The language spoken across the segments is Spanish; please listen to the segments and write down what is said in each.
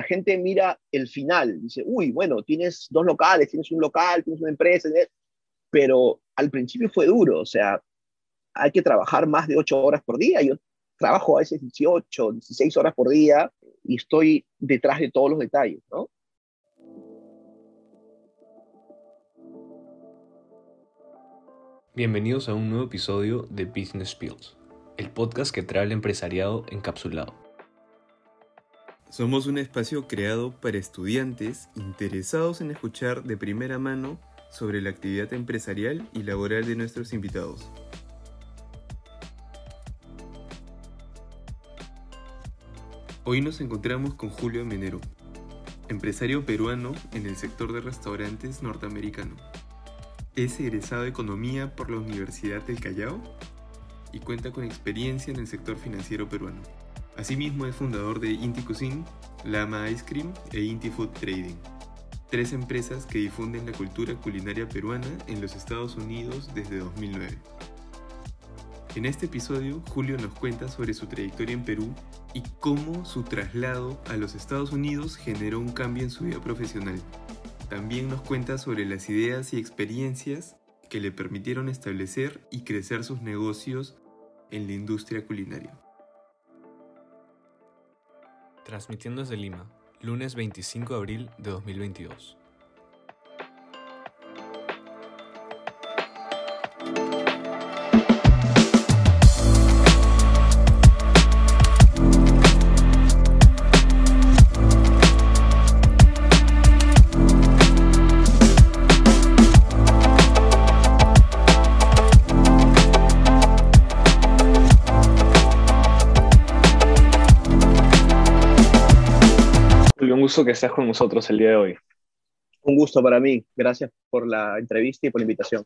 la gente mira el final, dice, uy, bueno, tienes dos locales, tienes un local, tienes una empresa, pero al principio fue duro, o sea, hay que trabajar más de ocho horas por día. Yo trabajo a veces 18, 16 horas por día y estoy detrás de todos los detalles, ¿no? Bienvenidos a un nuevo episodio de Business Pills, el podcast que trae el empresariado encapsulado. Somos un espacio creado para estudiantes interesados en escuchar de primera mano sobre la actividad empresarial y laboral de nuestros invitados. Hoy nos encontramos con Julio Menero, empresario peruano en el sector de restaurantes norteamericano. Es egresado de Economía por la Universidad del Callao y cuenta con experiencia en el sector financiero peruano. Asimismo es fundador de Inti Cuisine, Lama Ice Cream e Inti Food Trading, tres empresas que difunden la cultura culinaria peruana en los Estados Unidos desde 2009. En este episodio, Julio nos cuenta sobre su trayectoria en Perú y cómo su traslado a los Estados Unidos generó un cambio en su vida profesional. También nos cuenta sobre las ideas y experiencias que le permitieron establecer y crecer sus negocios en la industria culinaria. Transmitiendo desde Lima, lunes 25 de abril de 2022. Que estés con nosotros el día de hoy. Un gusto para mí. Gracias por la entrevista y por la invitación.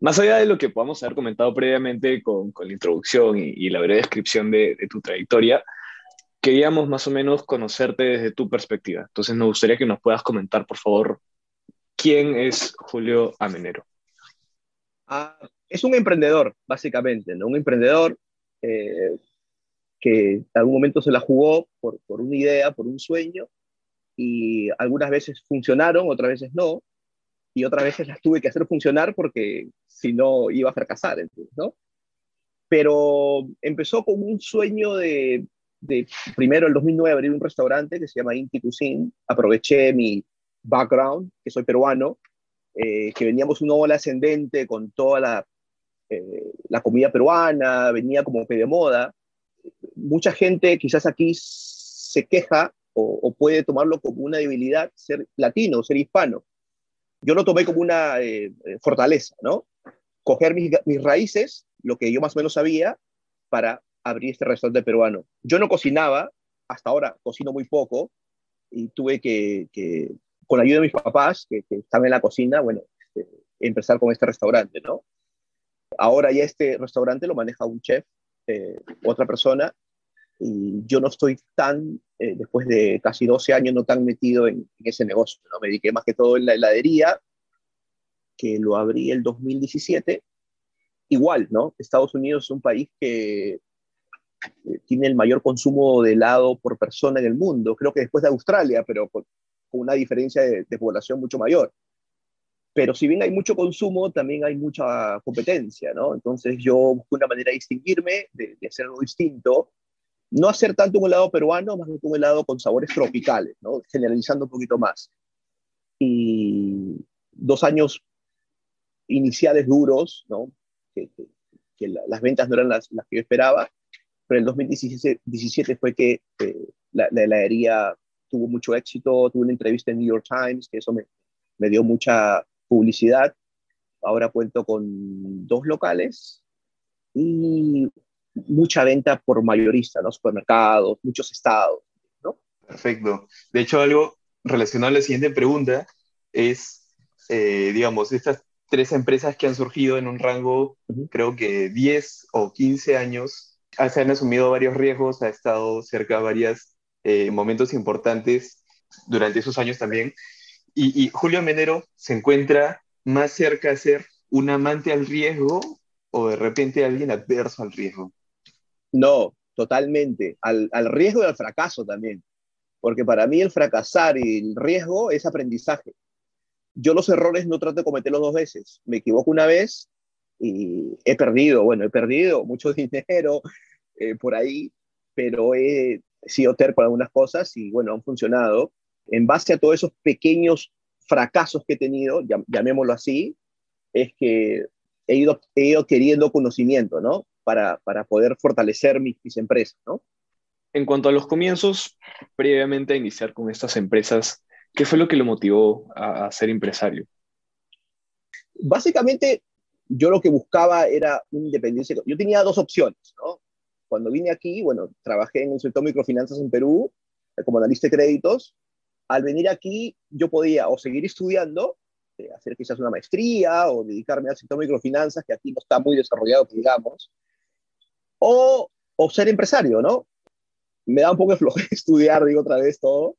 Más allá de lo que podamos haber comentado previamente con, con la introducción y, la breve descripción de, tu trayectoria, queríamos más o menos conocerte desde tu perspectiva. Entonces nos gustaría que nos puedas comentar, por favor, quién es Julio Amenero. Ah, es un emprendedor, básicamente, ¿no? Un emprendedor eh, que en algún momento se la jugó por, por una idea, por un sueño, y algunas veces funcionaron, otras veces no, y otras veces las tuve que hacer funcionar porque si no iba a fracasar, ¿no? Pero empezó con un sueño de, primero el 2009 abrir un restaurante que se llama Inti Cuisine, aproveché mi background, que soy peruano, eh, que veníamos una ola ascendente con toda la, eh, la comida peruana, venía como de moda, mucha gente quizás aquí se queja o, puede tomarlo como una debilidad ser latino, ser hispano. Yo lo tomé como una eh, fortaleza, ¿no? Coger mis, raíces, lo que yo más o menos sabía, para abrir este restaurante peruano. Yo no cocinaba, hasta ahora cocino muy poco, y tuve que, con la ayuda de mis papás, que, están en la cocina, bueno, este, empezar con este restaurante, ¿no? Ahora ya este restaurante lo maneja un chef, eh, otra persona, y yo no estoy tan, eh, después de casi 12 años, no tan metido en, ese negocio. ¿no? Me dediqué más que todo en la heladería, que lo abrí el 2017. Igual, ¿no? Estados Unidos es un país que eh, tiene el mayor consumo de helado por persona en el mundo, creo que después de Australia, pero con, una diferencia de, población mucho mayor. Pero si bien hay mucho consumo, también hay mucha competencia, ¿no? Entonces yo busqué una manera de distinguirme, de, de hacer algo distinto, no hacer tanto un helado peruano, más que un helado con sabores tropicales, ¿no? generalizando un poquito más. Y dos años iniciales duros, ¿no? que, las ventas no eran las, que yo esperaba, pero en el 2017 fue que eh, la, heladería tuvo mucho éxito, tuve una entrevista en New York Times, que eso me, me dio mucha publicidad. Ahora cuento con dos locales y mucha venta por mayorista, ¿no? Supermercados, muchos estados, ¿no? Perfecto. De hecho, algo relacionado a la siguiente pregunta es, eh, digamos, estas tres empresas que han surgido en un rango, creo que 10 o 15 años, se han asumido varios riesgos, ha estado cerca de varios eh, momentos importantes durante esos años también. Y, Julio Menero se encuentra más cerca de ser un amante al riesgo o de repente alguien adverso al riesgo. No, totalmente. Al, riesgo y al fracaso también. porque para mí el fracasar y el riesgo es aprendizaje. Yo los errores no trato de cometerlos dos veces. Me equivoco una vez y he perdido, bueno, he perdido mucho dinero eh, por ahí, pero he sido terco algunas cosas y bueno, han funcionado. En base a todos esos pequeños fracasos que he tenido, llamémoslo así, es que he ido, he ido queriendo conocimiento, ¿no? Para, para poder fortalecer mis, mis empresas, ¿no? En cuanto a los comienzos, previamente a iniciar con estas empresas, ¿qué fue lo que lo motivó a, ser empresario? Básicamente, yo lo que buscaba era una independencia. Yo tenía dos opciones, ¿no? Cuando vine aquí, bueno, trabajé en el sector microfinanzas en Perú eh, como analista de créditos. Al venir aquí, yo podía o seguir estudiando, eh, hacer quizás una maestría o dedicarme al sector microfinanzas, que aquí no está muy desarrollado, digamos, o, o ser empresario, ¿no? me da un poco de floje estudiar, digo otra vez todo.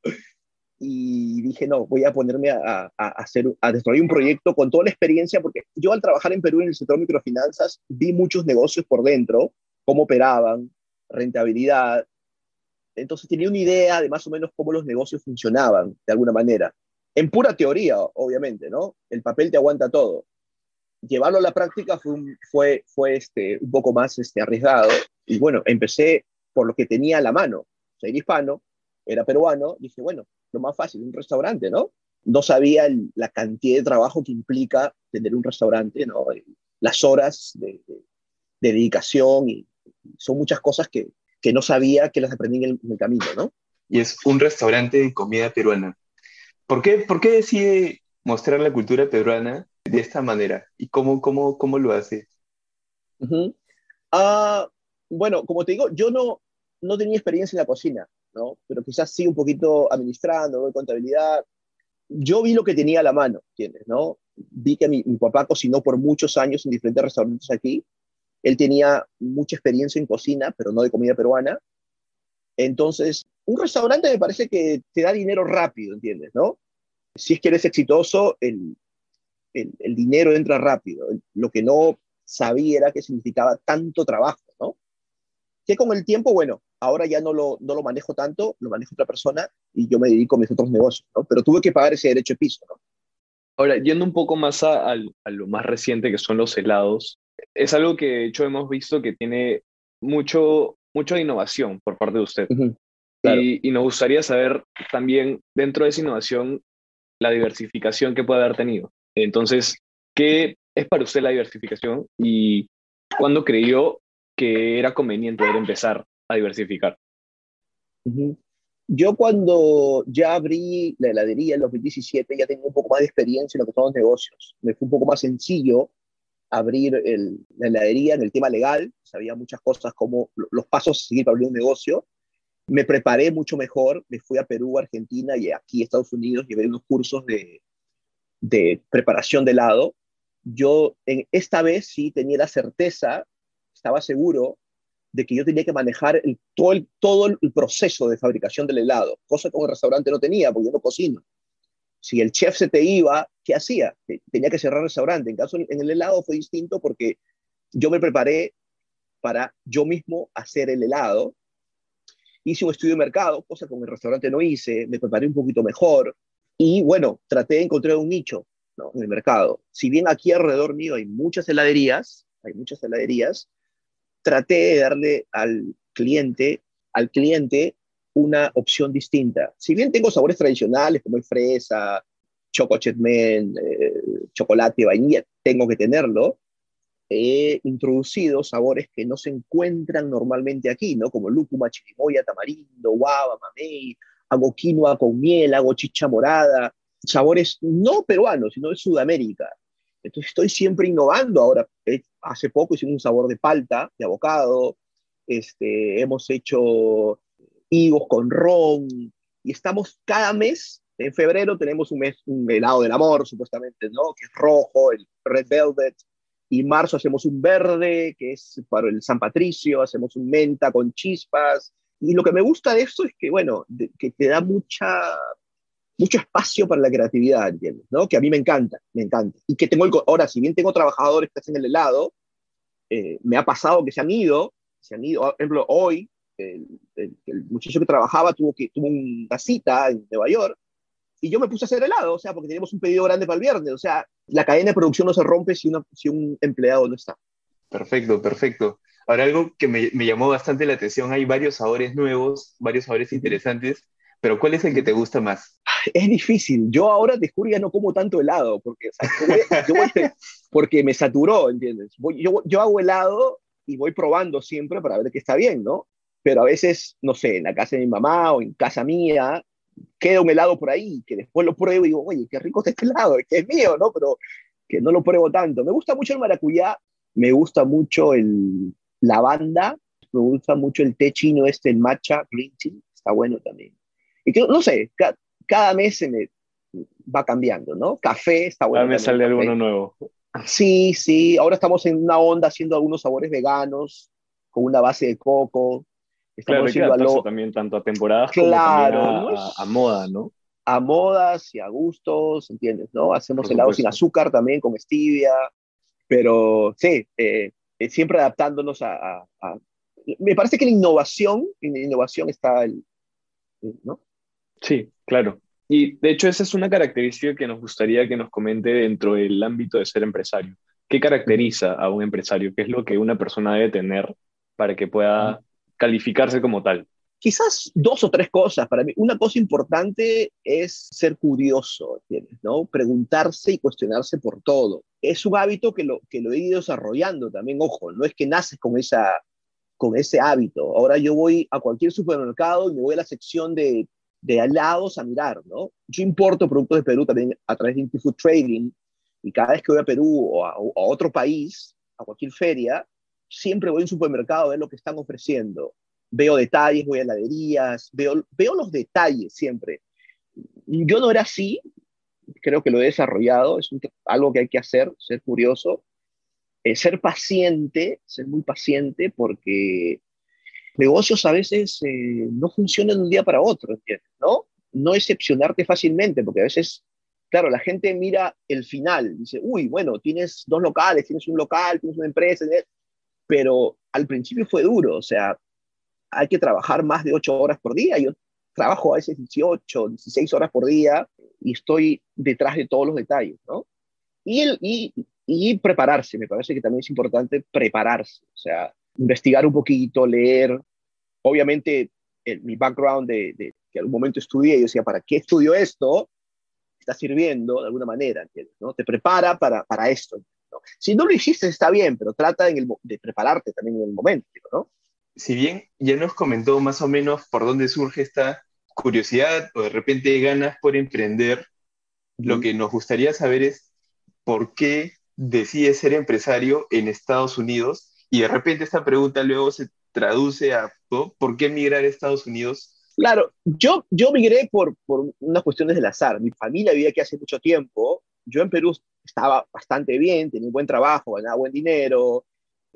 Y dije, no, voy a ponerme a, a, hacer, a desarrollar un proyecto con toda la experiencia, porque yo al trabajar en Perú en el sector microfinanzas vi muchos negocios por dentro, cómo operaban, rentabilidad. Entonces tenía una idea de más o menos cómo los negocios funcionaban, de alguna manera. En pura teoría, obviamente, ¿no? El papel te aguanta todo. Llevarlo a la práctica fue, fue, fue este, un poco más este, arriesgado. Y bueno, empecé por lo que tenía a la mano. Ser hispano, era peruano, dije, bueno, lo más fácil, un restaurante, ¿no? No sabía la cantidad de trabajo que implica tener un restaurante, ¿no? Las horas de, dedicación y son muchas cosas que, que, no sabía que las aprendí en el, camino, ¿no? Y es un restaurante de comida peruana. ¿Por qué, por qué decide mostrar la cultura peruana de esta manera? ¿Y cómo, cómo, cómo lo hace? Ah bueno, como te digo, yo no, no tenía experiencia en la cocina, ¿no? Pero quizás sí un poquito administrando, contabilidad. Yo vi lo que tenía a la mano, ¿entiendes? ¿no? Vi que mi, papá cocinó por muchos años en diferentes restaurantes aquí. Él tenía mucha experiencia en cocina, pero no de comida peruana. Entonces, un restaurante me parece que te da dinero rápido, ¿entiendes? ¿no? Si es que eres exitoso, el, el, dinero entra rápido. Lo que no sabía era que significaba tanto trabajo, ¿no? que con el tiempo, bueno, ahora ya no lo, no lo manejo tanto, lo manejo otra persona y yo me dedico a mis otros negocios, ¿no? Pero tuve que pagar ese derecho de piso. Ahora, yendo un poco más a, lo más reciente que son los helados, es algo que de hecho hemos visto que tiene mucho, mucha innovación por parte de usted. y, y, nos gustaría saber también, dentro de esa innovación, la diversificación que puede haber tenido. Entonces, ¿qué es para usted la diversificación y cuándo creyó que era conveniente empezar a diversificar? Yo cuando ya abrí la heladería en 2017 ya tenía un poco más de experiencia en lo que son los negocios. Me fue un poco más sencillo abrir la heladería en el tema legal. Sabía muchas cosas como los pasos a seguir para abrir un negocio. Me preparé mucho mejor. Me fui a Perú, Argentina y aquí Estados Unidos. Llevé unos cursos de, preparación de helado. Yo en, esta vez sí tenía la certeza estaba seguro de que yo tenía que manejar el, todo, el, todo el proceso de fabricación del helado, cosa que un restaurante no tenía, porque yo no cocino. Si el chef se te iba, ¿qué hacía? Tenía que cerrar el restaurante. En caso en el helado fue distinto porque yo me preparé para yo mismo hacer el helado. Hice un estudio de mercado, cosa que en el restaurante no hice, me preparé un poquito mejor y bueno, traté de encontrar un nicho en el mercado. Si bien aquí alrededor mío hay muchas heladerías, hay muchas heladerías, traté de darle al cliente, al cliente una opción distinta. Si bien tengo sabores tradicionales como el fresa, choco chetmen, eh, chocolate, vainilla, tengo que tenerlo, he introducido sabores que no se encuentran normalmente aquí, ¿no? Como lúcuma, chirimoya, tamarindo, guava, mamey, hago quinoa con miel, hago chicha morada, sabores no peruanos, sino de Sudamérica. Entonces estoy siempre innovando. Ahora, eh, hace poco hicimos un sabor de palta, de abocado, este, hemos hecho higos con ron, y estamos cada mes, en febrero tenemos un mes, un helado del amor, supuestamente, ¿no? Que es rojo, el red velvet, y marzo hacemos un verde, que es para el San Patricio, hacemos un menta con chispas, y lo que me gusta de esto es que, bueno, que te da mucha mucho espacio para la creatividad, ¿entiendes? ¿no? Que a mí me encanta, me encanta. Y que tengo, ahora, si bien tengo trabajadores que hacen el helado, eh, me ha pasado que se han ido, se han ido, por ejemplo, hoy el, muchacho que trabajaba tuvo, que, tuvo una cita en Nueva York y yo me puse a hacer helado, o sea, porque teníamos un pedido grande para el viernes, o sea, la cadena de producción no se rompe si, si un empleado no está. Perfecto, perfecto. Ahora, algo que me, me, llamó bastante la atención, hay varios sabores nuevos, varios sabores interesantes, pero ¿cuál es el que te gusta más? Es difícil. Yo ahora, te juro, ya no como tanto helado, porque, porque me saturó, ¿entiendes? yo, yo hago helado y voy probando siempre para ver que está bien, ¿no? Pero a veces, no sé, en la casa de mi mamá o en casa mía, queda un helado por ahí, que después lo pruebo y digo, oye, qué rico está este helado, que es mío, ¿no? Pero que no lo pruebo tanto. Me gusta mucho el maracuyá, me gusta mucho el lavanda, me gusta mucho el té chino este, el matcha green tea, está bueno también. Y que, no sé, cada mes se me va cambiando, ¿no? Café está bueno. Cada mes sale alguno nuevo. Sí, sí, ahora estamos en una onda haciendo algunos sabores veganos, con una base de coco. Estamos claro, también tanto a temporadas claro, como a, a, moda, ¿no? A modas y a gustos, ¿entiendes? ¿no? Hacemos helados sin azúcar también, con stevia, pero sí, eh, eh, siempre adaptándonos a, Me parece que la innovación, en la innovación está el... ¿no? Sí, claro. Y de hecho esa es una característica que nos gustaría que nos comente dentro del ámbito de ser empresario. ¿Qué caracteriza a un empresario? ¿Qué es lo que una persona debe tener para que pueda calificarse como tal? Quizás dos o tres cosas para mí. Una cosa importante es ser curioso, ¿no? Preguntarse y cuestionarse por todo. Es un hábito que lo, que lo he ido desarrollando también, ojo, no es que naces con, esa, con ese hábito. Ahora yo voy a cualquier supermercado y me voy a la sección de de alados a mirar, ¿no? Yo importo productos de Perú también a través de Food Trading y cada vez que voy a Perú o a, otro país, a cualquier feria, siempre voy a un supermercado a ver lo que están ofreciendo. Veo detalles, voy a heladerías, veo, veo los detalles siempre. Yo no era así, creo que lo he desarrollado, es algo que hay que hacer, ser curioso, eh, ser paciente, ser muy paciente porque negocios a veces eh, no funcionan de un día para otro. ¿No? No excepcionarte fácilmente, porque a veces, claro, la gente mira el final, dice, uy, bueno, tienes dos locales, tienes un local, tienes una empresa, pero al principio fue duro, o sea, hay que trabajar más de ocho horas por día, yo trabajo a veces 18, 16 horas por día y estoy detrás de todos los detalles, ¿no? Y, el, y, y prepararse, me parece que también es importante prepararse, o sea, investigar un poquito, leer. Obviamente, mi background de, de, que algún momento estudié, yo decía, ¿para qué estudio esto? Está sirviendo de alguna manera, ¿no? Te prepara para, para esto. Si no lo hiciste, está bien, pero trata en el, de prepararte también en el momento, ¿no? Si bien ya nos comentó más o menos por dónde surge esta curiosidad o de repente ganas por emprender, lo que nos gustaría saber es por qué decide ser empresario en Estados Unidos y de repente esta pregunta luego se traduce a ¿por qué migrar a Estados Unidos? Claro, yo, yo migré por, por unas cuestiones del azar. Mi familia vivía aquí hace mucho tiempo. Yo en Perú estaba bastante bien, tenía un buen trabajo, ganaba buen dinero,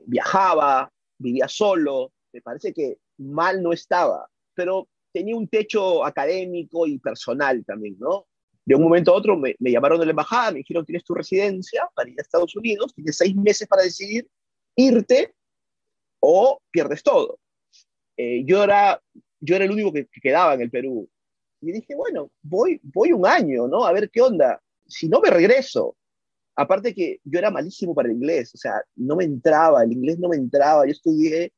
viajaba, vivía solo. Me parece que mal no estaba, pero tenía un techo académico y personal también, ¿no? De un momento a otro me, llamaron de la embajada, me dijeron, tienes tu residencia para ir a Estados Unidos, tienes seis meses para decidir irte o pierdes todo. Eh, yo, era, yo era el único que, quedaba en el Perú. Y dije, bueno, voy, voy un año, ¿no? A ver qué onda. Si no me regreso. Aparte que yo era malísimo para el inglés, o sea, no me entraba, el inglés no me entraba. Yo estudié,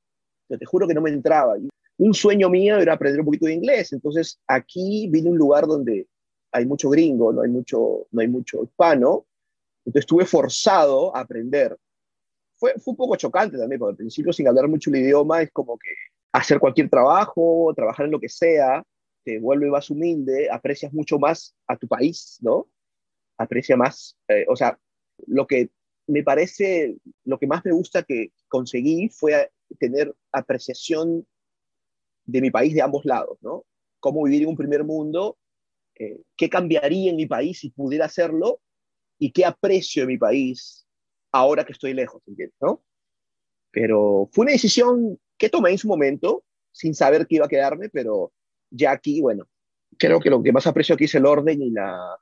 pero te juro que no me entraba. Un sueño mío era aprender un poquito de inglés. Entonces, aquí vine a un lugar donde hay mucho gringo, no hay mucho, no hay mucho hispano. Entonces, estuve forzado a aprender fue, fue un poco chocante también, porque al principio sin hablar mucho el idioma es como que hacer cualquier trabajo, trabajar en lo que sea, te vuelve más humilde, aprecias mucho más a tu país, ¿no? Aprecia más, eh, o sea, lo que me parece, lo que más me gusta que conseguí fue tener apreciación de mi país de ambos lados, ¿no? Cómo vivir en un primer mundo, eh, qué cambiaría en mi país si pudiera hacerlo y qué aprecio en mi país ahora que estoy lejos, ¿entiendes? ¿no? Pero fue una decisión que tomé en su momento, sin saber que iba a quedarme, pero ya aquí, bueno, creo que lo que más aprecio aquí es el orden y la,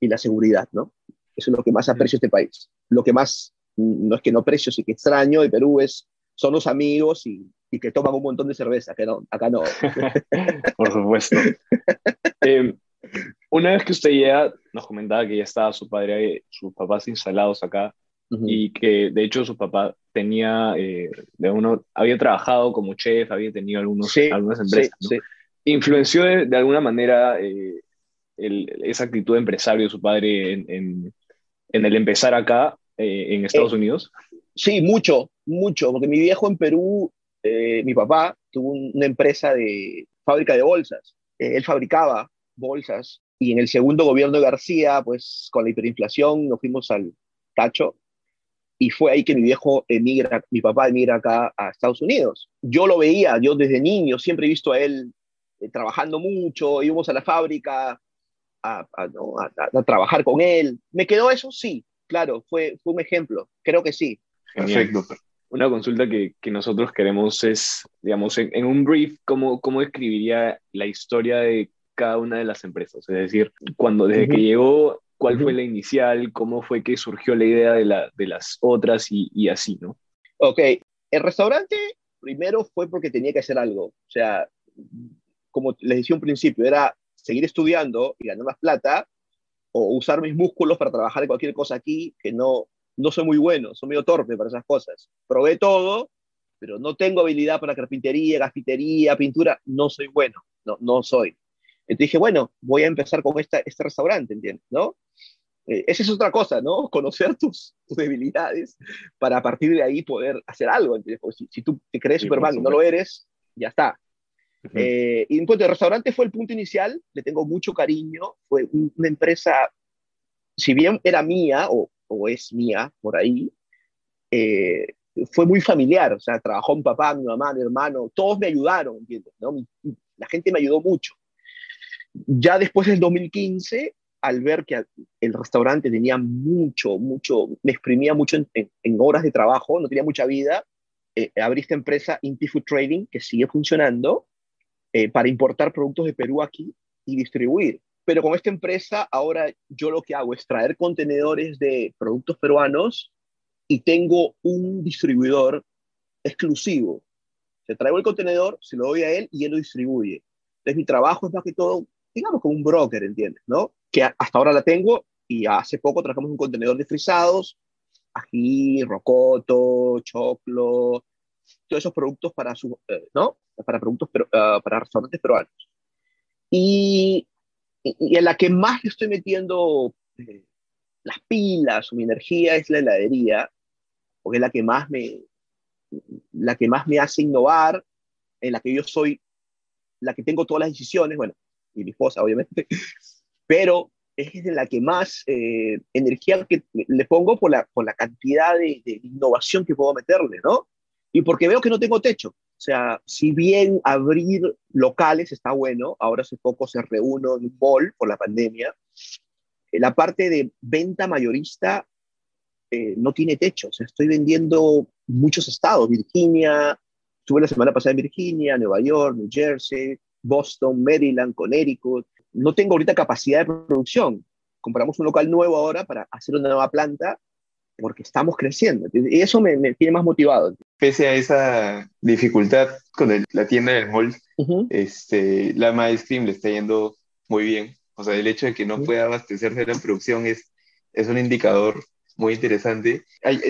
y la seguridad, ¿no? Eso es lo que más aprecio de este país. Lo que más, no es que no aprecio, sí que extraño de Perú es son los amigos y, y que toman un montón de cerveza, que no, acá no. Por supuesto. Eh, una vez que usted llega, nos comentaba que ya estaba su padre, sus papás instalados acá y que de hecho su papá tenía, eh, de uno, había trabajado como chef, había tenido algunos, algunas empresas. ¿Influenció de, alguna manera eh, esa actitud de empresario de su padre en, en, el empezar acá en Estados Unidos? Sí, mucho, mucho, porque mi viejo en Perú eh, mi papá tuvo una empresa de fábrica de bolsas. Eh, él fabricaba bolsas y en el segundo gobierno de García, pues con la hiperinflación nos fuimos al tacho y fue ahí que mi viejo emigra, mi papá emigra acá a Estados Unidos. Yo lo veía, yo desde niño siempre he visto a él eh, trabajando mucho, íbamos a la fábrica a, trabajar con él. ¿Me quedó eso? Sí, claro, fue, fue un ejemplo, creo que sí. Perfecto una consulta que, que, nosotros queremos es, digamos, en, un brief, ¿cómo, ¿cómo describiría la historia de cada una de las empresas? Es decir, cuando desde que llegó, ¿cuál fue la inicial? ¿Cómo fue que surgió la idea de, la, de las otras y, y, así, no? Ok, el restaurante primero fue porque tenía que hacer algo. O sea, como les decía un principio, era seguir estudiando y ganar más plata o usar mis músculos para trabajar en cualquier cosa aquí que no, no soy muy bueno, soy medio torpe para esas cosas. Probé todo, pero no tengo habilidad para carpintería, gafitería, pintura, no soy bueno, no, no soy. Entonces dije, bueno, voy a empezar con esta, este restaurante, ¿entiendes? ¿No? Eh, esa es otra cosa, ¿no? Conocer tus, debilidades para a partir de ahí poder hacer algo, ¿entiendes? Porque si, tú te crees Superman y no lo eres, ya está. Eh, y en cuanto al restaurante fue el punto inicial, le tengo mucho cariño, fue una empresa, si bien era mía, o o es mía por ahí, eh, fue muy familiar, o sea, trabajó mi papá, mi mamá, mi hermano, todos me ayudaron, ¿entiendes? ¿no? La gente me ayudó mucho. Ya después del 2015, al ver que el restaurante tenía mucho, mucho, me exprimía mucho en, horas de trabajo, no tenía mucha vida, eh, abrí esta empresa Inti Food Trading, que sigue funcionando, eh, para importar productos de Perú aquí y distribuir. Pero con esta empresa ahora yo lo que hago es traer contenedores de productos peruanos y tengo un distribuidor exclusivo. Se traigo el contenedor, se lo doy a él y él lo distribuye. Entonces mi trabajo es más que todo, digamos, como un broker, ¿entiendes? ¿No? Que hasta ahora la tengo y hace poco trajimos un contenedor de frisados, ají, rocoto, choclo, todos esos productos para, su, eh, ¿no? Para productos uh, para restaurantes peruanos. Y y, en la que más estoy metiendo eh, las pilas o mi energía es la heladería, porque es la que más me, la que más me hace innovar, en la que yo soy, la que tengo todas las decisiones, bueno, y mi esposa obviamente, pero es en la que más eh, energía que le pongo por la, por la cantidad de, innovación que puedo meterle, ¿no? Y porque veo que no tengo techo. O sea, si bien abrir locales está bueno, ahora hace poco se reúne en un mall por la pandemia, eh, la parte de venta mayorista eh, no tiene techo. O sea, estoy vendiendo muchos estados, Virginia, estuve la semana pasada en Virginia, Nueva York, New Jersey, Boston, Maryland, Connecticut. No tengo ahorita capacidad de producción. Compramos un local nuevo ahora para hacer una nueva planta porque estamos creciendo. Y eso me, tiene más motivado. Pese a esa dificultad con la tienda del mall, este, la Ice Cream le está yendo muy bien. O sea, el hecho de que no pueda abastecerse de la producción es, es un indicador muy interesante.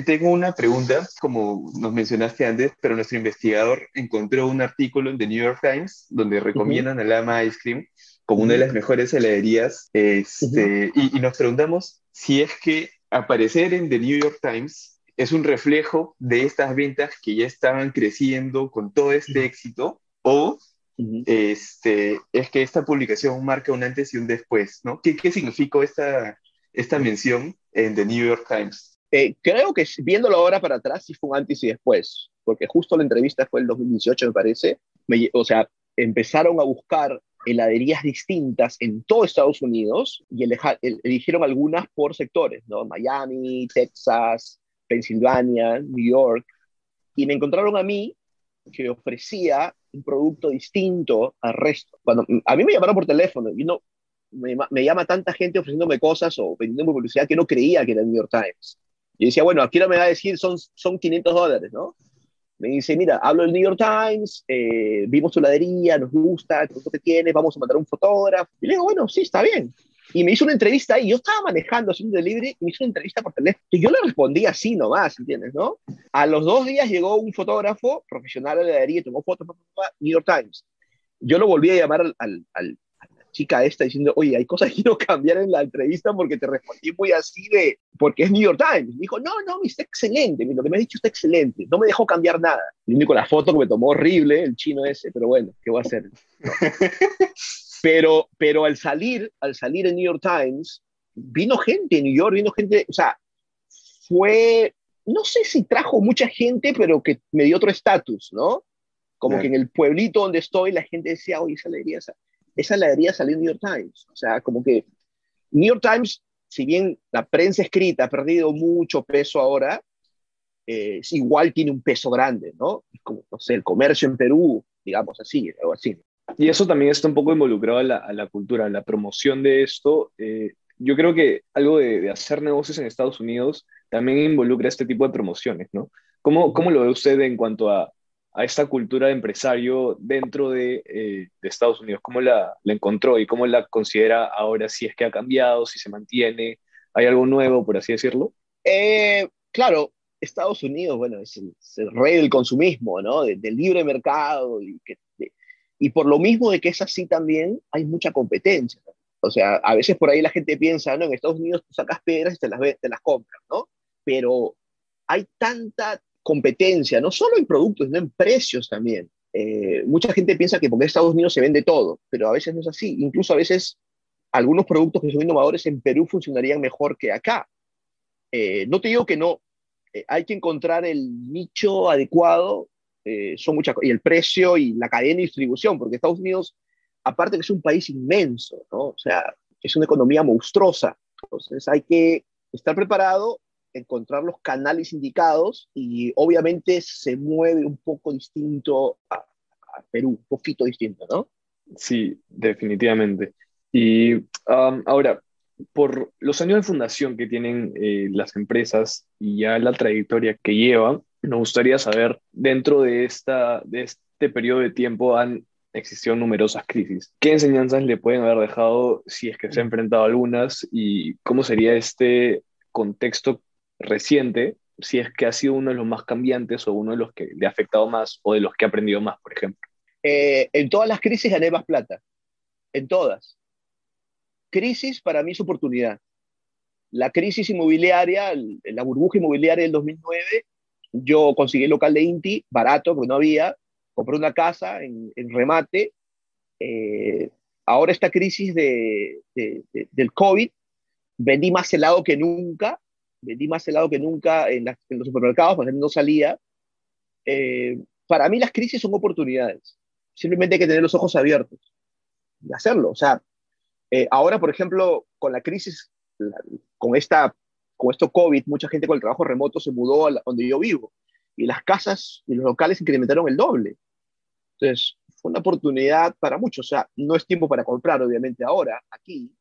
tengo una pregunta, como nos mencionaste antes, pero nuestro investigador encontró un artículo en The New York Times donde recomiendan a Lama Ice Cream como una de las mejores heladerías este, y, y, nos preguntamos si es que aparecer en The New York Times es un reflejo de estas ventas que ya estaban creciendo con todo este éxito o este, es que esta publicación marca un antes y un después, ¿no? ¿Qué, qué significó esta, esta mención en The New York Times? Eh, creo que viéndolo ahora para atrás sí fue un antes y después, porque justo la entrevista fue el 2018, me parece. o sea, empezaron a buscar heladerías distintas en todo Estados Unidos y eligieron algunas por sectores, ¿no? Miami, Texas, Pensilvania, New York, y me encontraron a mí que ofrecía un producto distinto al resto. Cuando a mí me llamaron por teléfono y no me, me llama tanta gente ofreciéndome cosas o vendiendo publicidad que no creía que era el New York Times. Y decía, bueno, aquí no me va a decir son, son 500 dólares, ¿no? Me dice, mira, hablo del New York Times, eh, vimos tu ladería, nos gusta, el producto que tienes, vamos a mandar un fotógrafo. Y le digo, bueno, sí, está bien. Y me hizo una entrevista ahí, yo estaba manejando, haciendo delivery, y me hizo una entrevista por teléfono. Y yo le respondí así nomás, ¿entiendes? ¿no? A los dos días llegó un fotógrafo profesional de la tomó fotos, New York Times. Yo lo volví a llamar al chica esta diciendo, oye, hay cosas que quiero cambiar en la entrevista porque te respondí muy así de, porque es New York Times. Me dijo, no, no, está excelente, lo que me ha dicho está excelente, no me dejó cambiar nada. Y único la foto que me tomó horrible, el chino ese, pero bueno, ¿qué voy a hacer? pero, pero al salir, al salir en New York Times, vino gente en New York, vino gente, o sea, fue, no sé si trajo mucha gente, pero que me dio otro estatus, ¿no? Como que en el pueblito donde estoy, la gente decía, oye, esa alegría, esa, esa debería salir New York Times. O sea, como que New York Times, si bien la prensa escrita ha perdido mucho peso ahora, eh, igual tiene un peso grande, ¿no? Como, no sé, el comercio en Perú, digamos así, algo así. Y eso también está un poco involucrado a la, a la cultura, a la promoción de esto. Eh, yo creo que algo de, de, hacer negocios en Estados Unidos también involucra este tipo de promociones, ¿no? ¿Cómo, cómo lo ve usted en cuanto a a esta cultura de empresario dentro de, eh, Estados Unidos? ¿Cómo la, la, encontró y cómo la considera ahora? Si es que ha cambiado, si se mantiene, ¿hay algo nuevo, por así decirlo? Eh, claro, Estados Unidos, bueno, es el, el rey del consumismo, ¿no? De, del libre mercado y, por lo mismo de que es así también, hay mucha competencia. O sea, a veces por ahí la gente piensa, ¿no? En Estados Unidos tú sacas piedras y te las, te las compras, ¿no? Pero hay tanta competencia, no solo en productos, sino en precios también. Eh, mucha gente piensa que porque Estados Unidos se vende todo, pero a veces no es así. Incluso a veces algunos productos que son innovadores en Perú funcionarían mejor que acá. Eh, no te digo que no, eh, hay que encontrar el nicho adecuado son muchas y el precio y la cadena de distribución, porque Estados Unidos, aparte que es un país inmenso, ¿no? o sea, es una economía monstruosa, entonces hay que estar preparado encontrar los canales indicados y obviamente se mueve un poco distinto a, a Perú, un poquito distinto, ¿no? Sí, definitivamente. Y um, ahora, por los años de fundación que tienen eh, las empresas y ya la trayectoria que llevan, nos gustaría saber, dentro de, esta, de este periodo de tiempo han existido numerosas crisis. ¿Qué enseñanzas le pueden haber dejado si es que se ha enfrentado a algunas y cómo sería este contexto reciente, si es que ha sido uno de los más cambiantes o uno de los que le ha afectado más o de los que ha aprendido más, por ejemplo? Eh, en todas las crisis gané más plata, en todas. Crisis para mí es oportunidad. La crisis inmobiliaria, la burbuja inmobiliaria del 2009, yo conseguí el local de Inti, barato, porque no había, compré una casa en, remate. Eh, ahora esta crisis de, del COVID, vendí más helado que nunca vendí más helado que nunca en, la, en los supermercados, porque no salía. Eh, para mí las crisis son oportunidades. Simplemente hay que tener los ojos abiertos y hacerlo. O sea, eh, ahora, por ejemplo, con la crisis, la, con, esta, con esto COVID, mucha gente con el trabajo remoto se mudó a la, donde yo vivo y las casas y los locales incrementaron el doble. Entonces, fue una oportunidad para muchos. O sea, no es tiempo para comprar, obviamente, ahora, aquí,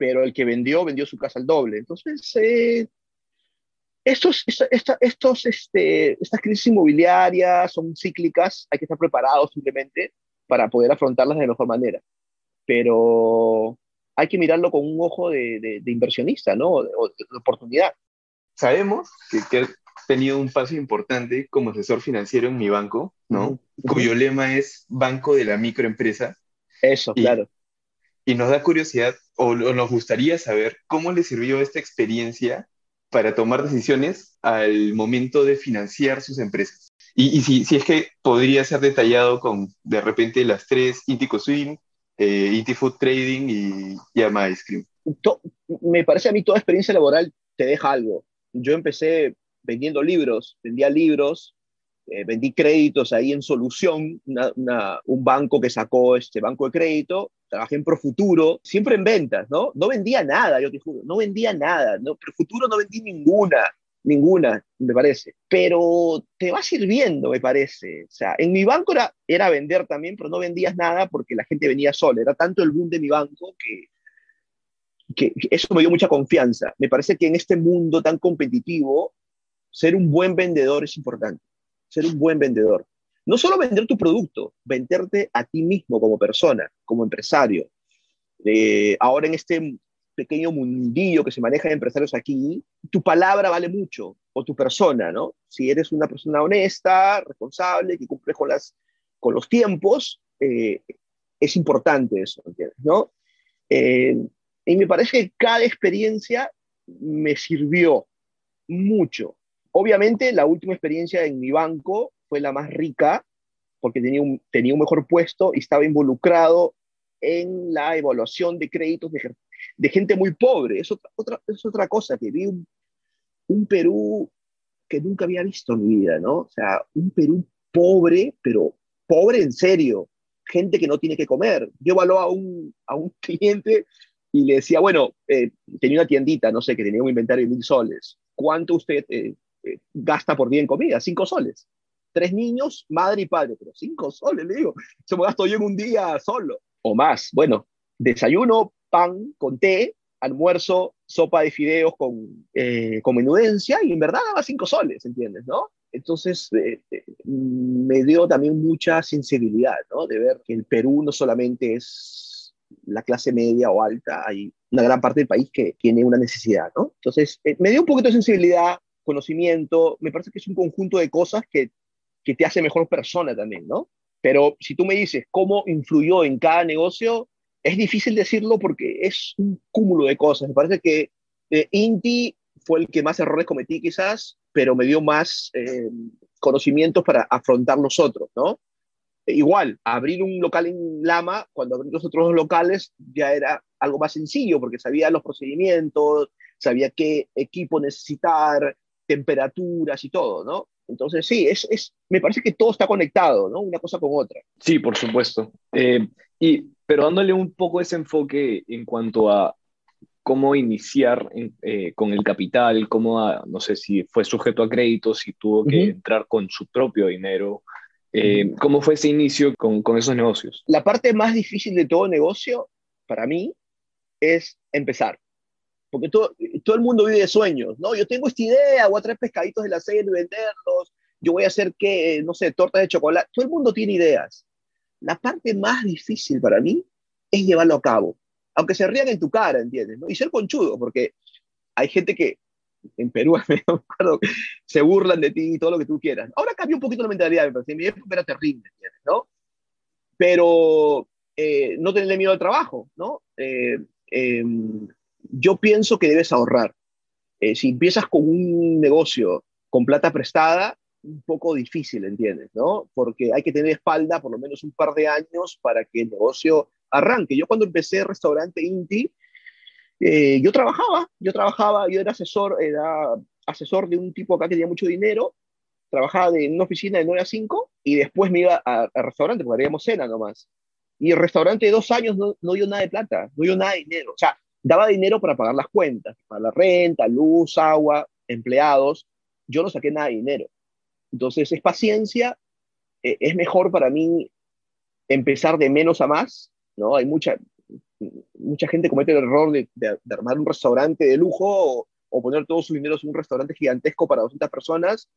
pero el que vendió, vendió su casa al doble. Entonces, eh, estos, esta, estos, este, estas crisis inmobiliarias son cíclicas, hay que estar preparados simplemente para poder afrontarlas de la mejor manera. Pero hay que mirarlo con un ojo de, de, de inversionista, ¿no? De, de, oportunidad. Sabemos que, que has tenido un paso importante como asesor financiero en mi banco, ¿no? Uh -huh. Cuyo lema es Banco de la Microempresa. Eso, y, claro. Y nos da curiosidad o, o nos gustaría saber cómo le sirvió esta experiencia para tomar decisiones al momento de financiar sus empresas. Y, si, es que podría ser detallado con de repente las tres, Intico Swing, eh, Inti Food Trading y Yama Ice. Me parece a mí toda experiencia laboral te deja algo. Yo empecé vendiendo libros, vendía libros, eh, vendí créditos ahí en Solución, un banco que sacó este banco de crédito, trabajé en Profuturo, siempre en ventas, ¿no? No vendía nada, yo te juro, no vendía nada, no, Profuturo no vendí ninguna, ninguna, me parece, pero te va sirviendo, me parece. O sea, en mi banco era, era vender también, pero no vendías nada porque la gente venía sola, era tanto el boom de mi banco que, que, que eso me dio mucha confianza. Me parece que en este mundo tan competitivo, ser un buen vendedor es importante ser un buen vendedor. No solo vender tu producto, venderte a ti mismo como persona, como empresario. Eh, ahora en este pequeño mundillo que se maneja de empresarios aquí, tu palabra vale mucho, o tu persona, ¿no? Si eres una persona honesta, responsable, que cumple con, las, con los tiempos, eh, es importante eso, ¿entiendes? ¿no? Eh, y me parece que cada experiencia me sirvió mucho. Obviamente, la última experiencia en mi banco fue la más rica, porque tenía un, tenía un mejor puesto y estaba involucrado en la evaluación de créditos de, de gente muy pobre. Es otra, otra, es otra cosa, que vi un, un, Perú que nunca había visto en mi vida, ¿no? O sea, un Perú pobre, pero pobre en serio, gente que no tiene que comer. Yo evaluaba a un, a un cliente y le decía, bueno, eh, tenía una tiendita, no sé, que tenía un inventario de mil soles. ¿Cuánto usted eh, eh, gasta por día en comida? Cinco soles. Tres niños, madre y padre, pero cinco soles, le digo. Eso me gasto yo en un día solo. O más. Bueno, desayuno, pan con té, almuerzo, sopa de fideos con, con menudencia y en verdad daba cinco soles, ¿entiendes? ¿No? Entonces, eh, eh, me dio también mucha sensibilidad, ¿no? De ver que el Perú no solamente es la clase media o alta, hay una gran parte del país que tiene una necesidad, ¿no? Entonces, eh, me dio un poquito de sensibilidad, conocimiento, me parece que es un conjunto de cosas que, que te hace mejor persona también, ¿no? Pero si tú me dices cómo influyó en cada negocio, es difícil decirlo porque es un cúmulo de cosas. Me parece que Inti fue el que más errores cometí quizás, pero me dio más eh, conocimientos para afrontar los otros, ¿no? E igual, abrir un local en Lama, cuando abrí los otros locales, ya era algo más sencillo, porque sabía los procedimientos, sabía qué equipo necesitar, temperaturas y todo, ¿no? Entonces, sí, es, es, me parece que todo está conectado, ¿no? Una cosa con otra. Sí, por supuesto. Eh, y, pero dándole un poco ese enfoque en cuanto a cómo iniciar eh, con el capital, cómo, ah, no sé si fue sujeto a crédito, si tuvo que entrar con su propio dinero. Eh, ¿Cómo fue ese inicio con, con, esos negocios? La parte más difícil de todo negocio, para mí, es empezar. Porque todo, todo el mundo vive de sueños, ¿no? Yo tengo esta idea, voy a traer pescaditos de la serie y venderlos, yo voy a hacer que, no sé, tortas de chocolate. Todo el mundo tiene ideas. La parte más difícil para mí es llevarlo a cabo aunque se rían en tu cara, ¿entiendes? ¿no? Y ser conchudo, porque hay gente que en Perú, me acuerdo, se burlan de ti y todo lo que tú quieras. Ahora cambió un poquito la mentalidad, me parece. Mi época era terrible, ¿entiendes? ¿no? Pero eh, no tenerle miedo al trabajo, ¿no? Eh, em, yo pienso que debes ahorrar. Eh, si empiezas con un negocio con plata prestada, un poco difícil, ¿entiendes? ¿no? Porque hay que tener espalda por lo menos un par de años para que el negocio arranque. Yo cuando empecé el restaurante Inti, eh, yo trabajaba, yo trabajaba, yo era asesor, era asesor de un tipo acá que tenía mucho dinero, trabajaba en una oficina de 9 a 5 y después me iba al restaurante porque haríamos cena nomás. Y el restaurante de dos años no, no dio nada de plata, no dio nada de dinero. O sea, daba dinero para pagar las cuentas, para la renta, luz, agua, empleados. Yo no saqué nada de dinero. Entonces es paciencia, eh, es mejor para mí empezar de menos a más ¿no? Hay mucha, mucha gente comete el error de, armar un restaurante de lujo o, poner todo su dinero en un restaurante gigantesco para 200 personas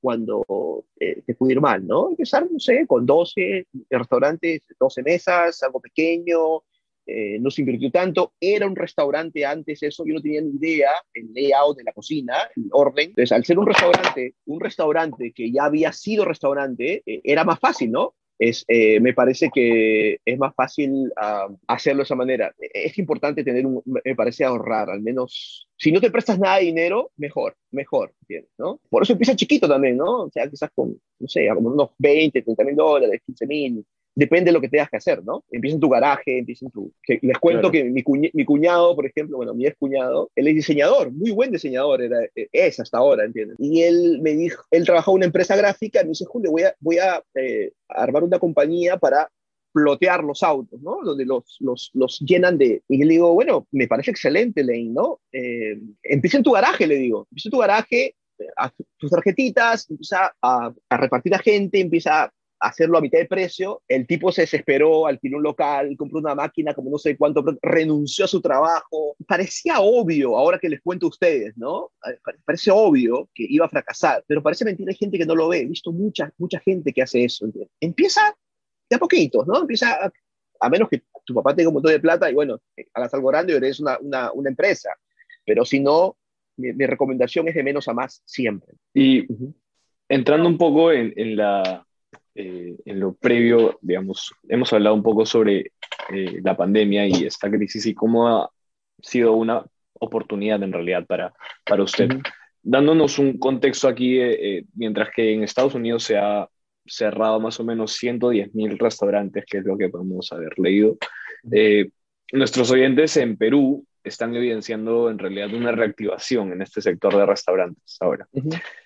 cuando eh, te puede ir mal, ¿no? Empezar, no sé, con 12 restaurantes, 12 mesas, algo pequeño, eh, no se invirtió tanto. Era un restaurante antes eso, yo no tenía ni idea el layout de la cocina, el orden. Entonces, al ser un restaurante, un restaurante que ya había sido restaurante, eh, era más fácil, ¿no? es, eh, me parece que es más fácil ah, hacerlo de esa manera. Es importante tener un, me parece ahorrar, al menos, si no te prestas nada de dinero, mejor, mejor, ¿entiendes? ¿no? Por eso empieza chiquito también, ¿no? O sea, quizás con, no sé, unos 20, 30 mil dólares, 15 mil, depende de lo que tengas que hacer, ¿no? Empieza en tu garaje, empieza en tu... les cuento que mi, mi, cuñado, por ejemplo, bueno, mi ex cuñado, él es diseñador, muy buen diseñador, era, eh, es hasta ahora, ¿entiendes? Y él me dijo, él trabajó en una empresa gráfica, y me dice, Julio, voy a, voy a eh, armar una compañía para plotear los autos, ¿no? Donde los, los, los llenan de... Y le digo, bueno, me parece excelente, Lane, ¿no? Eh, empieza en tu garaje, le digo, empieza en tu garaje, a tus tarjetitas, empieza a, a repartir a gente, empieza hacerlo a mitad de precio. El tipo se desesperó, alquiló un local, compró una máquina, como no sé cuánto, renunció a su trabajo. Parecía obvio, ahora que les cuento a ustedes, ¿no? Parece obvio que iba a fracasar, pero parece mentira, hay gente que no lo ve. He visto mucha, mucha gente que hace eso. Empieza de a poquitos, ¿no? Empieza a, menos que tu papá tenga un montón de plata y bueno, hagas algo grande y eres una, una, una empresa. Pero si no, mi, recomendación es de menos a más siempre. Y entrando un poco en, en la, eh, en lo previo, digamos, hemos hablado un poco sobre eh, la pandemia y esta crisis y cómo ha sido una oportunidad en realidad para, para usted. Dándonos un contexto aquí, eh, mientras que en Estados Unidos se ha cerrado más o menos 110 mil restaurantes, que es lo que podemos haber leído, nuestros oyentes en Perú están evidenciando en realidad una reactivación en este sector de restaurantes ahora.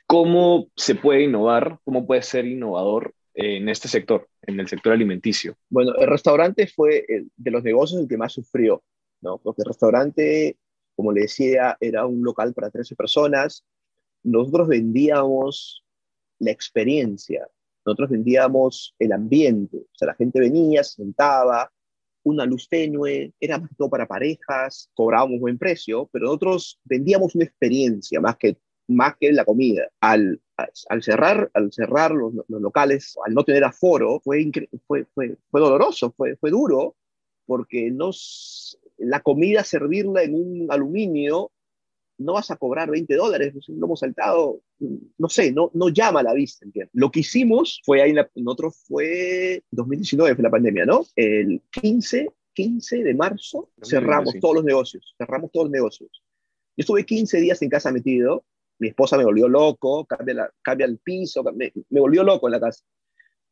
¿Cómo se puede innovar? ¿Cómo puede ser innovador en este sector, en el sector alimenticio? Bueno, el restaurante fue de los negocios el que más sufrió, ¿no? Porque el restaurante, como le decía, era un local para 13 personas. Nosotros vendíamos la experiencia, nosotros vendíamos el ambiente. O sea, la gente venía, se sentaba, una luz tenue, era más que todo para parejas, cobrábamos buen precio, pero nosotros vendíamos una experiencia más que más que la comida. Al, al cerrar, al cerrar los, locales, al no tener aforo, fue, fue, fue, fue doloroso, fue, fue duro, porque nos, la comida servirla en un aluminio, no vas a cobrar 20 dólares, no hemos saltado, no sé, no, no llama a la vista, ¿entiendes? Lo que hicimos fue ahí, nosotros fue 2019, fue la pandemia, ¿no? El 15, 15 de marzo cerramos todos los negocios, cerramos todos los negocios. Yo estuve 15 días en casa metido, mi esposa me volvió loco, cambia, la, el piso, me, volvió loco en la casa.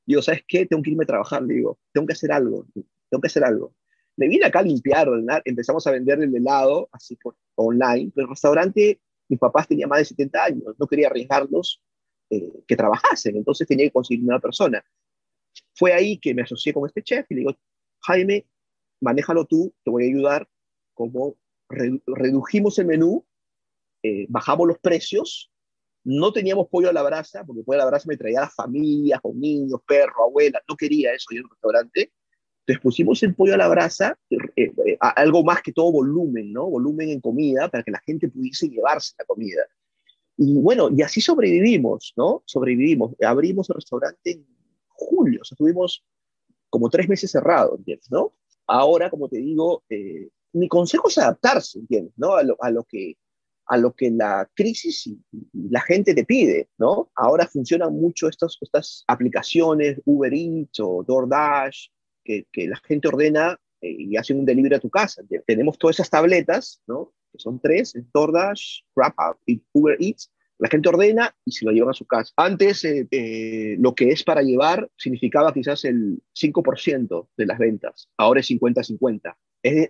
Digo, ¿sabes qué? Tengo que irme a trabajar, le digo, tengo que hacer algo, tengo que hacer algo. Me vine acá a limpiar, empezamos a vender el helado, así por online, pero el restaurante, mis papás tenían más de 70 años, no quería arriesgarlos eh, que trabajasen, entonces tenía que conseguir una persona. Fue ahí que me asocié con este chef y le digo, Jaime, manéjalo tú, te voy a ayudar, como redujimos el menú eh, bajamos los precios, no teníamos pollo a la brasa, porque pollo a la brasa me traía a las familias, con niños, perros, abuelas, no quería eso en el restaurante. Entonces pusimos el pollo a la brasa, eh, eh, algo más que todo volumen, ¿no? Volumen en comida, para que la gente pudiese llevarse la comida. Y bueno, y así sobrevivimos, ¿no? Sobrevivimos. Abrimos el restaurante en julio, o sea, tuvimos como tres meses cerrados, ¿entiendes? ¿no? Ahora, como te digo, mi consejo es adaptarse, ¿entiendes? ¿no? A lo, a lo que a lo que la crisis y, la gente te pide, ¿no? Ahora funcionan mucho estas, estas aplicaciones, Uber Eats o DoorDash, que, que la gente ordena eh, y hacen un delivery a tu casa. Tenemos todas esas tabletas, ¿no? Que son tres, DoorDash, GrabHub y Uber Eats. La gente ordena y se lo llevan a su casa. Antes, eh, eh, lo que es para llevar significaba quizás el 5% de las ventas. Ahora es 50-50.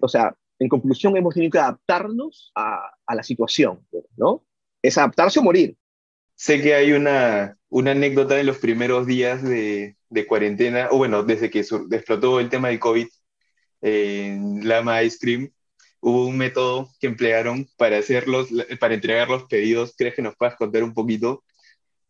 o sea, en conclusión, hemos tenido que adaptarnos a, a la situación, ¿no? Es adaptarse o morir. Sé que hay una, una anécdota de los primeros días de, de cuarentena, o bueno, desde que explotó el tema del COVID en Lama Ice Cream, hubo un método que emplearon para, hacerlos, para entregar los pedidos. ¿Crees que nos puedas contar un poquito?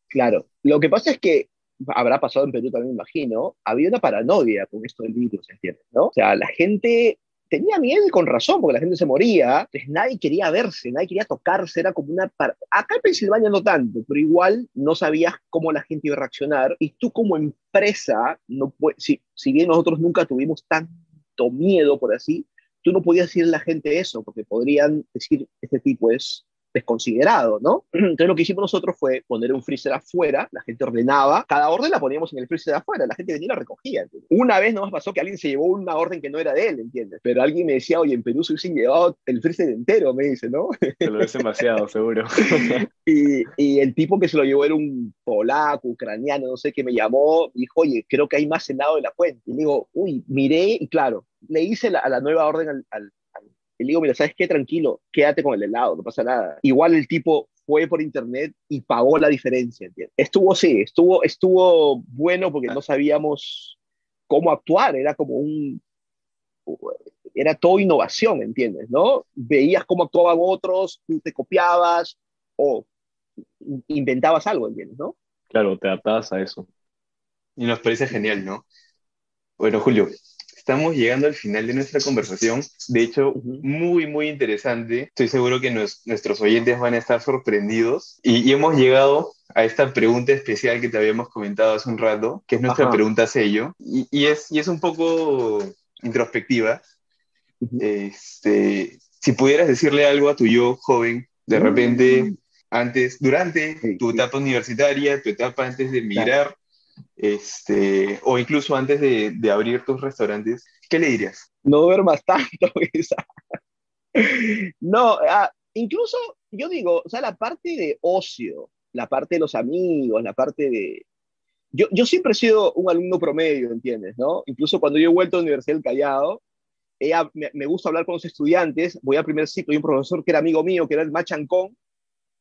Claro, lo que pasa es que habrá pasado en Perú también, imagino, había una paranoia con esto del virus, ¿entiendes? ¿no? O sea, la gente tenía miedo y con razón, porque la gente se moría, pues nadie quería verse, nadie quería tocarse, era como una... Acá en Pensilvania no tanto, pero igual no sabías cómo la gente iba a reaccionar y tú como empresa, no si, si bien nosotros nunca tuvimos tanto miedo, por así, tú no podías decirle a la gente eso, porque podrían decir, este tipo es desconsiderado, ¿no? Entonces lo que hicimos nosotros fue poner un freezer afuera, la gente ordenaba, cada orden la poníamos en el freezer afuera, la gente venía y la recogía. Una vez nos pasó que alguien se llevó una orden que no era de él, ¿entiendes? Pero alguien me decía, oye, en Perú se hubiesen llevado el freezer entero, me dice, ¿no? Se lo ves demasiado, seguro. y, y, el tipo que se lo llevó era un polaco, ucraniano, no sé, que me llamó, dijo, oye, creo que hay más helado de la fuente. Y digo, uy, miré y claro, le hice la, a la nueva orden al y le digo, mira, ¿sabes qué? Tranquilo, quédate con el helado, no pasa nada. Igual el tipo fue por internet y pagó la diferencia, ¿entiendes? Estuvo, sí, estuvo, estuvo bueno porque no sabíamos cómo actuar, era como un... Era todo innovación, ¿entiendes? ¿No? Veías cómo actuaban otros, tú te copiabas o inventabas algo, ¿entiendes? ¿No? Claro, te adaptabas a eso. y nos parece genial, ¿no? Bueno, Julio, estamos llegando al final de nuestra conversación. De hecho, muy, muy interesante. Estoy seguro que nuestros oyentes van a estar sorprendidos. Y, hemos llegado a esta pregunta especial que te habíamos comentado hace un rato, que es nuestra pregunta sello. Y, es, y es un poco introspectiva. Este, si pudieras decirle algo a tu yo joven, de repente, mm. antes, durante tu etapa universitaria, tu etapa antes de emigrar, este, o incluso antes de, abrir tus restaurantes, ¿qué le dirías? No duermas tanto, No, ah, incluso yo digo, o sea, la parte de ocio, la parte de los amigos, la parte de... Yo, yo siempre he sido un alumno promedio, ¿entiendes? ¿no? Incluso cuando yo he vuelto a la Universidad del Callao, ella, me, gusta hablar con los estudiantes, voy al primer ciclo y un profesor que era amigo mío, que era el Machancón,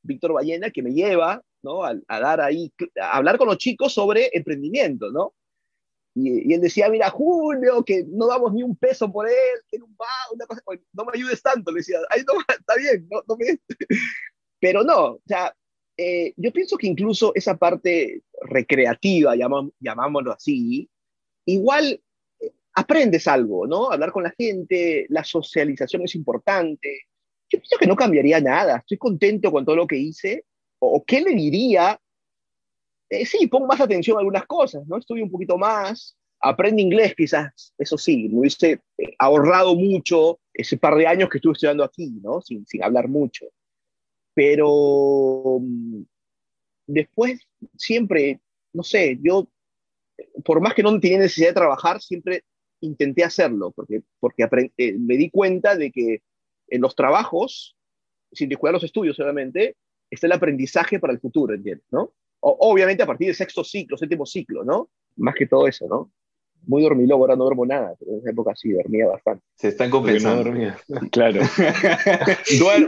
Víctor Ballena, que me lleva ¿no? A, dar ahí, a hablar con los chicos sobre emprendimiento, ¿no? Y, él decía, mira, Julio, que no damos ni un peso por él, cosa, no me ayudes tanto, le decía, Ay, no, está bien, no, no me... Pero no, o sea, eh, yo pienso que incluso esa parte recreativa, llamámoslo así, igual eh, aprendes algo, ¿no? Hablar con la gente, la socialización es importante. Yo pienso que no cambiaría nada, estoy contento con todo lo que hice o qué le diría, eh, sí, pongo más atención a algunas cosas, ¿no? Estudio un poquito más, aprende inglés quizás, eso sí, me hubiese eh, ahorrado mucho ese par de años que estuve estudiando aquí, ¿no? Sin, sin hablar mucho. Pero mm, después siempre, no sé, yo, por más que no tenía necesidad de trabajar, siempre intenté hacerlo, porque, porque eh, me di cuenta de que en los trabajos, sin descuidar los estudios solamente, está el aprendizaje para el futuro, ¿entiendes? ¿no? obviamente a partir del sexto ciclo, séptimo ciclo, ¿no? Más que todo eso, ¿no? Muy dormilobo, ahora no duermo nada, pero en esa época sí dormía bastante. Se están compensando. claro.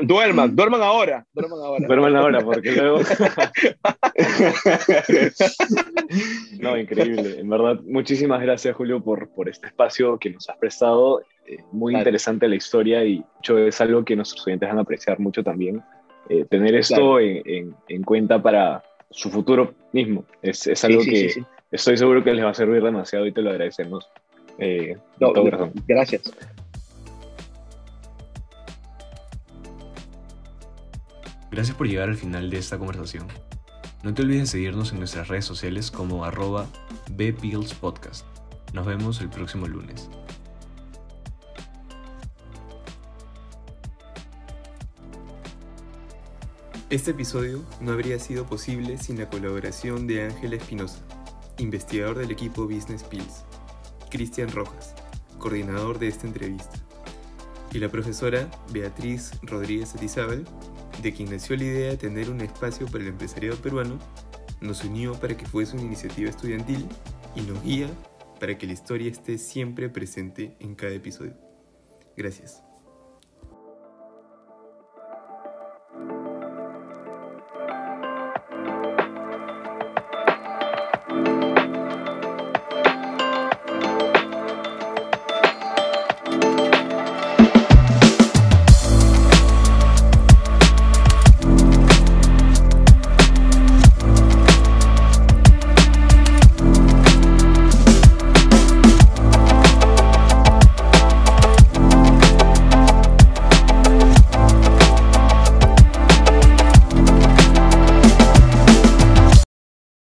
duerman, duerman ahora, duerman ahora. Duerman ahora, porque luego... no, increíble. En verdad, muchísimas gracias, Julio, por, por este espacio que nos has prestado. Eh, muy interesante la historia y yo, es algo que nuestros oyentes van a apreciar mucho también. Eh, tener esto en, en, cuenta para su futuro mismo. Es, es algo que estoy seguro que les va a servir demasiado y te lo agradecemos. Eh, gracias. Gracias por llegar al final de esta conversación. No te olvides de seguirnos en nuestras redes sociales como arroba Podcast. Nos vemos el próximo lunes. Este episodio no habría sido posible sin la colaboración de Ángel Espinosa, investigador del equipo Business Pills, Cristian Rojas, coordinador de esta entrevista, y la profesora Beatriz Rodríguez Atizábal, de quien nació la idea de tener un espacio para el empresariado peruano, nos unió para que fuese una iniciativa estudiantil y nos guía para que la historia esté siempre presente en cada episodio. Gracias.